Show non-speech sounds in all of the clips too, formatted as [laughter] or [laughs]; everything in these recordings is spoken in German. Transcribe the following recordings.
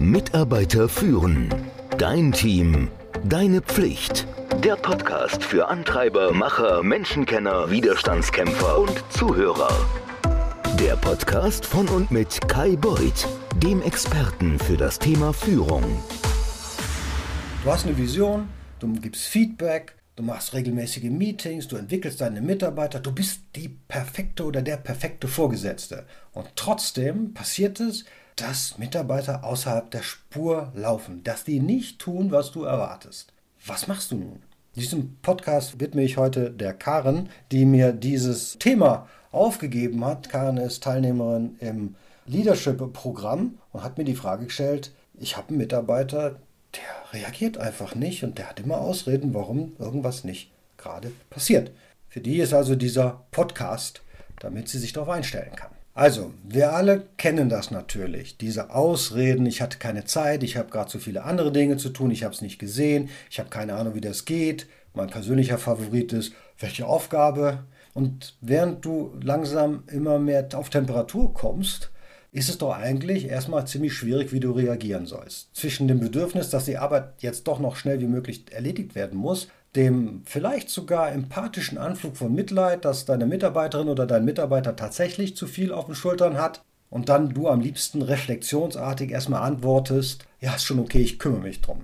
Mitarbeiter führen. Dein Team. Deine Pflicht. Der Podcast für Antreiber, Macher, Menschenkenner, Widerstandskämpfer und Zuhörer. Der Podcast von und mit Kai Beuth, dem Experten für das Thema Führung. Du hast eine Vision, du gibst Feedback, du machst regelmäßige Meetings, du entwickelst deine Mitarbeiter, du bist die perfekte oder der perfekte Vorgesetzte. Und trotzdem passiert es, dass Mitarbeiter außerhalb der Spur laufen, dass die nicht tun, was du erwartest. Was machst du nun? Diesem Podcast widme ich heute der Karen, die mir dieses Thema aufgegeben hat. Karen ist Teilnehmerin im Leadership-Programm und hat mir die Frage gestellt, ich habe einen Mitarbeiter, der reagiert einfach nicht und der hat immer Ausreden, warum irgendwas nicht gerade passiert. Für die ist also dieser Podcast, damit sie sich darauf einstellen kann. Also, wir alle kennen das natürlich. Diese Ausreden, ich hatte keine Zeit, ich habe gerade so viele andere Dinge zu tun, ich habe es nicht gesehen, ich habe keine Ahnung, wie das geht. Mein persönlicher Favorit ist, welche Aufgabe? Und während du langsam immer mehr auf Temperatur kommst, ist es doch eigentlich erstmal ziemlich schwierig, wie du reagieren sollst. Zwischen dem Bedürfnis, dass die Arbeit jetzt doch noch schnell wie möglich erledigt werden muss, dem vielleicht sogar empathischen Anflug von Mitleid, dass deine Mitarbeiterin oder dein Mitarbeiter tatsächlich zu viel auf den Schultern hat und dann du am liebsten reflexionsartig erstmal antwortest, ja, ist schon okay, ich kümmere mich drum.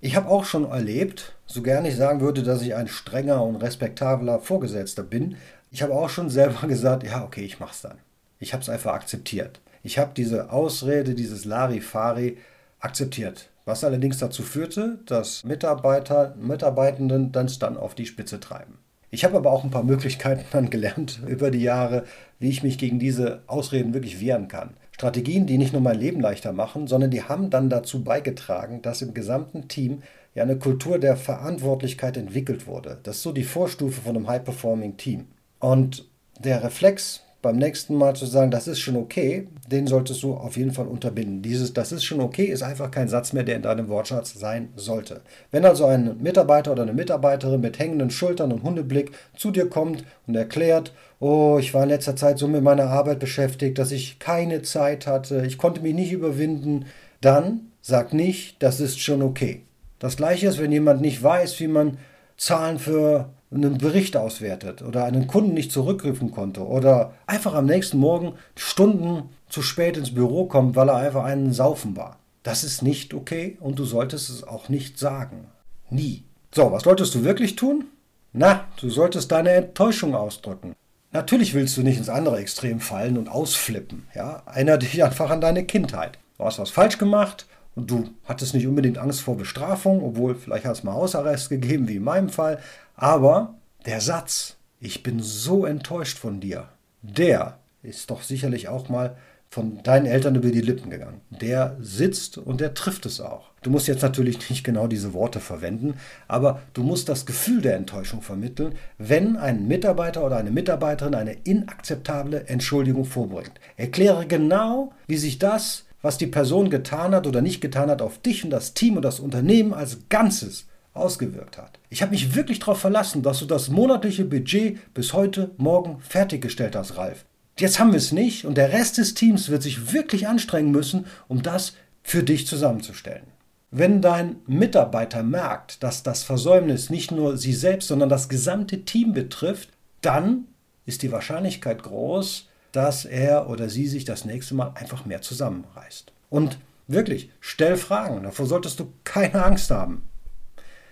Ich habe auch schon erlebt, so gern ich sagen würde, dass ich ein strenger und respektabler Vorgesetzter bin, ich habe auch schon selber [laughs] gesagt, ja, okay, ich mach's dann. Ich habe es einfach akzeptiert. Ich habe diese Ausrede, dieses Larifari akzeptiert. Was allerdings dazu führte, dass Mitarbeiter, Mitarbeitenden das dann auf die Spitze treiben. Ich habe aber auch ein paar Möglichkeiten [laughs] dann gelernt über die Jahre, wie ich mich gegen diese Ausreden wirklich wehren kann. Strategien, die nicht nur mein Leben leichter machen, sondern die haben dann dazu beigetragen, dass im gesamten Team ja eine Kultur der Verantwortlichkeit entwickelt wurde. Das ist so die Vorstufe von einem High-Performing Team. Und der Reflex, beim nächsten Mal zu sagen, das ist schon okay, den solltest du auf jeden Fall unterbinden. Dieses, das ist schon okay, ist einfach kein Satz mehr, der in deinem Wortschatz sein sollte. Wenn also ein Mitarbeiter oder eine Mitarbeiterin mit hängenden Schultern und Hundeblick zu dir kommt und erklärt, oh, ich war in letzter Zeit so mit meiner Arbeit beschäftigt, dass ich keine Zeit hatte, ich konnte mich nicht überwinden, dann sag nicht, das ist schon okay. Das gleiche ist, wenn jemand nicht weiß, wie man Zahlen für einen Bericht auswertet oder einen Kunden nicht zurückrufen konnte oder einfach am nächsten Morgen Stunden zu spät ins Büro kommt, weil er einfach einen Saufen war. Das ist nicht okay und du solltest es auch nicht sagen. Nie. So, was solltest du wirklich tun? Na, du solltest deine Enttäuschung ausdrücken. Natürlich willst du nicht ins andere Extrem fallen und ausflippen. Ja? Erinnere dich einfach an deine Kindheit. Du hast was falsch gemacht und du hattest nicht unbedingt Angst vor Bestrafung, obwohl vielleicht hast du mal Hausarrest gegeben, wie in meinem Fall. Aber der Satz, ich bin so enttäuscht von dir, der ist doch sicherlich auch mal von deinen Eltern über die Lippen gegangen. Der sitzt und der trifft es auch. Du musst jetzt natürlich [laughs] nicht genau diese Worte verwenden, aber du musst das Gefühl der Enttäuschung vermitteln, wenn ein Mitarbeiter oder eine Mitarbeiterin eine inakzeptable Entschuldigung vorbringt. Erkläre genau, wie sich das, was die Person getan hat oder nicht getan hat, auf dich und das Team und das Unternehmen als Ganzes ausgewirkt hat. Ich habe mich wirklich darauf verlassen, dass du das monatliche Budget bis heute Morgen fertiggestellt hast, Ralf. Jetzt haben wir es nicht und der Rest des Teams wird sich wirklich anstrengen müssen, um das für dich zusammenzustellen. Wenn dein Mitarbeiter merkt, dass das Versäumnis nicht nur sie selbst, sondern das gesamte Team betrifft, dann ist die Wahrscheinlichkeit groß, dass er oder sie sich das nächste Mal einfach mehr zusammenreißt. Und wirklich, stell Fragen, davor solltest du keine Angst haben.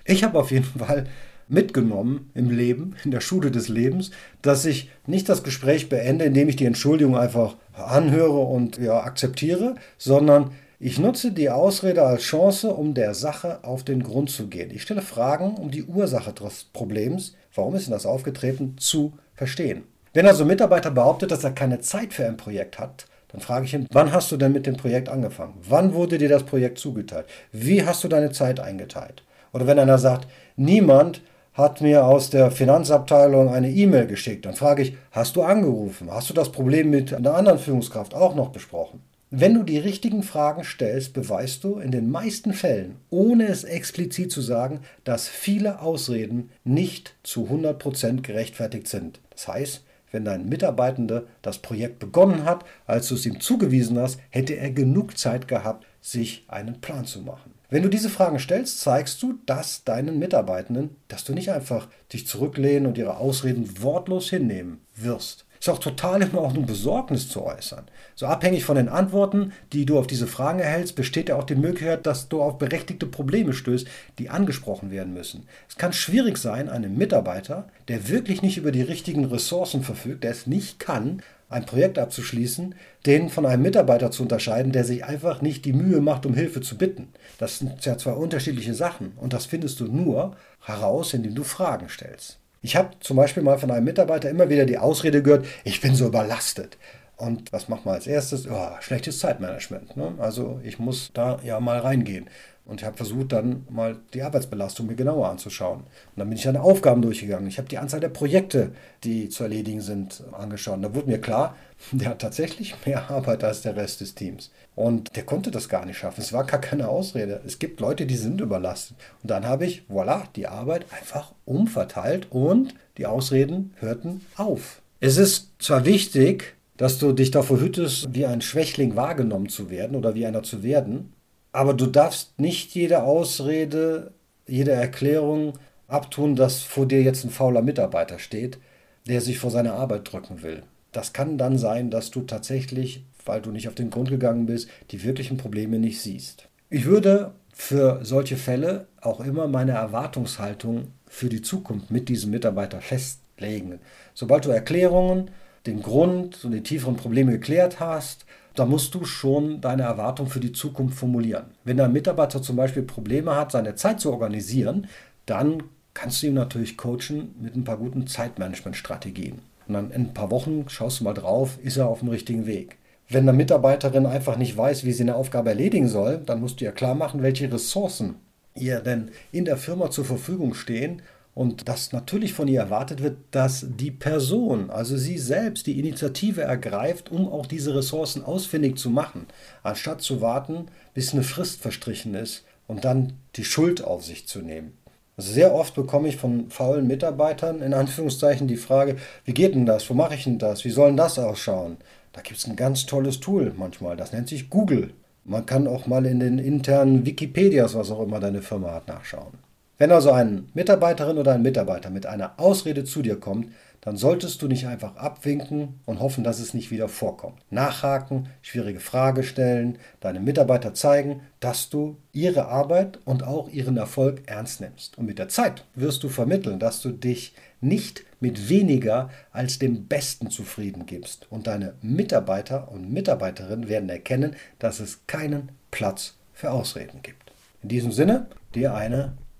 Ich habe auf jeden Fall mitgenommen im Leben, in der Schule des Lebens, dass ich nicht das Gespräch beende, indem ich die Entschuldigung einfach anhöre und ja, akzeptiere, sondern ich nutze die Ausrede als Chance, um der Sache auf den Grund zu gehen. Ich stelle Fragen, um die Ursache des Problems, warum ist denn das aufgetreten, zu verstehen. Wenn also ein Mitarbeiter behauptet, dass er keine Zeit für ein Projekt hat, dann frage ich ihn, wann hast du denn mit dem Projekt angefangen? Wann wurde dir das Projekt zugeteilt? Wie hast du deine Zeit eingeteilt? Oder wenn einer sagt, niemand hat mir aus der Finanzabteilung eine E-Mail geschickt, dann frage ich, hast du angerufen? Hast du das Problem mit einer anderen Führungskraft auch noch besprochen? Wenn du die richtigen Fragen stellst, beweist du in den meisten Fällen, ohne es explizit zu sagen, dass viele Ausreden nicht zu 100% gerechtfertigt sind. Das heißt, wenn dein Mitarbeitender das Projekt begonnen hat, als du es ihm zugewiesen hast, hätte er genug Zeit gehabt, sich einen Plan zu machen. Wenn du diese Fragen stellst, zeigst du das deinen Mitarbeitenden, dass du nicht einfach dich zurücklehnen und ihre Ausreden wortlos hinnehmen wirst. Ist auch total in Ordnung, Besorgnis zu äußern. So abhängig von den Antworten, die du auf diese Fragen erhältst, besteht ja auch die Möglichkeit, dass du auf berechtigte Probleme stößt, die angesprochen werden müssen. Es kann schwierig sein, einem Mitarbeiter, der wirklich nicht über die richtigen Ressourcen verfügt, der es nicht kann, ein Projekt abzuschließen, den von einem Mitarbeiter zu unterscheiden, der sich einfach nicht die Mühe macht, um Hilfe zu bitten. Das sind ja zwei unterschiedliche Sachen und das findest du nur heraus, indem du Fragen stellst. Ich habe zum Beispiel mal von einem Mitarbeiter immer wieder die Ausrede gehört, ich bin so überlastet. Und was macht man als erstes? Oh, schlechtes Zeitmanagement. Ne? Also ich muss da ja mal reingehen. Und ich habe versucht, dann mal die Arbeitsbelastung mir genauer anzuschauen. Und dann bin ich an Aufgaben durchgegangen. Ich habe die Anzahl der Projekte, die zu erledigen sind, angeschaut. Und da wurde mir klar, [laughs] der hat tatsächlich mehr [laughs] Arbeit als der Rest des Teams. Und der konnte das gar nicht schaffen. Es war gar keine Ausrede. Es gibt Leute, die sind überlastet. Und dann habe ich, voilà, die Arbeit einfach umverteilt und die Ausreden hörten auf. Es ist zwar wichtig, dass du dich davor hütest, wie ein Schwächling wahrgenommen zu werden oder wie einer zu werden, aber du darfst nicht jede Ausrede, jede Erklärung abtun, dass vor dir jetzt ein fauler Mitarbeiter steht, der sich vor seine Arbeit drücken will. Das kann dann sein, dass du tatsächlich, weil du nicht auf den Grund gegangen bist, die wirklichen Probleme nicht siehst. Ich würde für solche Fälle auch immer meine Erwartungshaltung für die Zukunft mit diesem Mitarbeiter festlegen. Sobald du Erklärungen, den Grund und die tieferen Probleme geklärt hast, da musst du schon deine Erwartung für die Zukunft formulieren. Wenn dein Mitarbeiter zum Beispiel Probleme hat, seine Zeit zu organisieren, dann kannst du ihn natürlich coachen mit ein paar guten Zeitmanagementstrategien. Und dann in ein paar Wochen schaust du mal drauf, ist er auf dem richtigen Weg. Wenn eine Mitarbeiterin einfach nicht weiß, wie sie eine Aufgabe erledigen soll, dann musst du ihr klar machen, welche Ressourcen ihr denn in der Firma zur Verfügung stehen und dass natürlich von ihr erwartet wird, dass die Person, also sie selbst, die Initiative ergreift, um auch diese Ressourcen ausfindig zu machen, anstatt zu warten, bis eine Frist verstrichen ist und dann die Schuld auf sich zu nehmen. Also sehr oft bekomme ich von faulen Mitarbeitern in Anführungszeichen die Frage, wie geht denn das, wo mache ich denn das, wie soll denn das ausschauen? Da gibt es ein ganz tolles Tool manchmal, das nennt sich Google. Man kann auch mal in den internen Wikipedias, was auch immer deine Firma hat, nachschauen. Wenn also eine Mitarbeiterin oder ein Mitarbeiter mit einer Ausrede zu dir kommt, dann solltest du nicht einfach abwinken und hoffen, dass es nicht wieder vorkommt. Nachhaken, schwierige Frage stellen, deinem Mitarbeiter zeigen, dass du ihre Arbeit und auch ihren Erfolg ernst nimmst. Und mit der Zeit wirst du vermitteln, dass du dich nicht mit weniger als dem Besten zufrieden gibst. Und deine Mitarbeiter und Mitarbeiterinnen werden erkennen, dass es keinen Platz für Ausreden gibt. In diesem Sinne, dir eine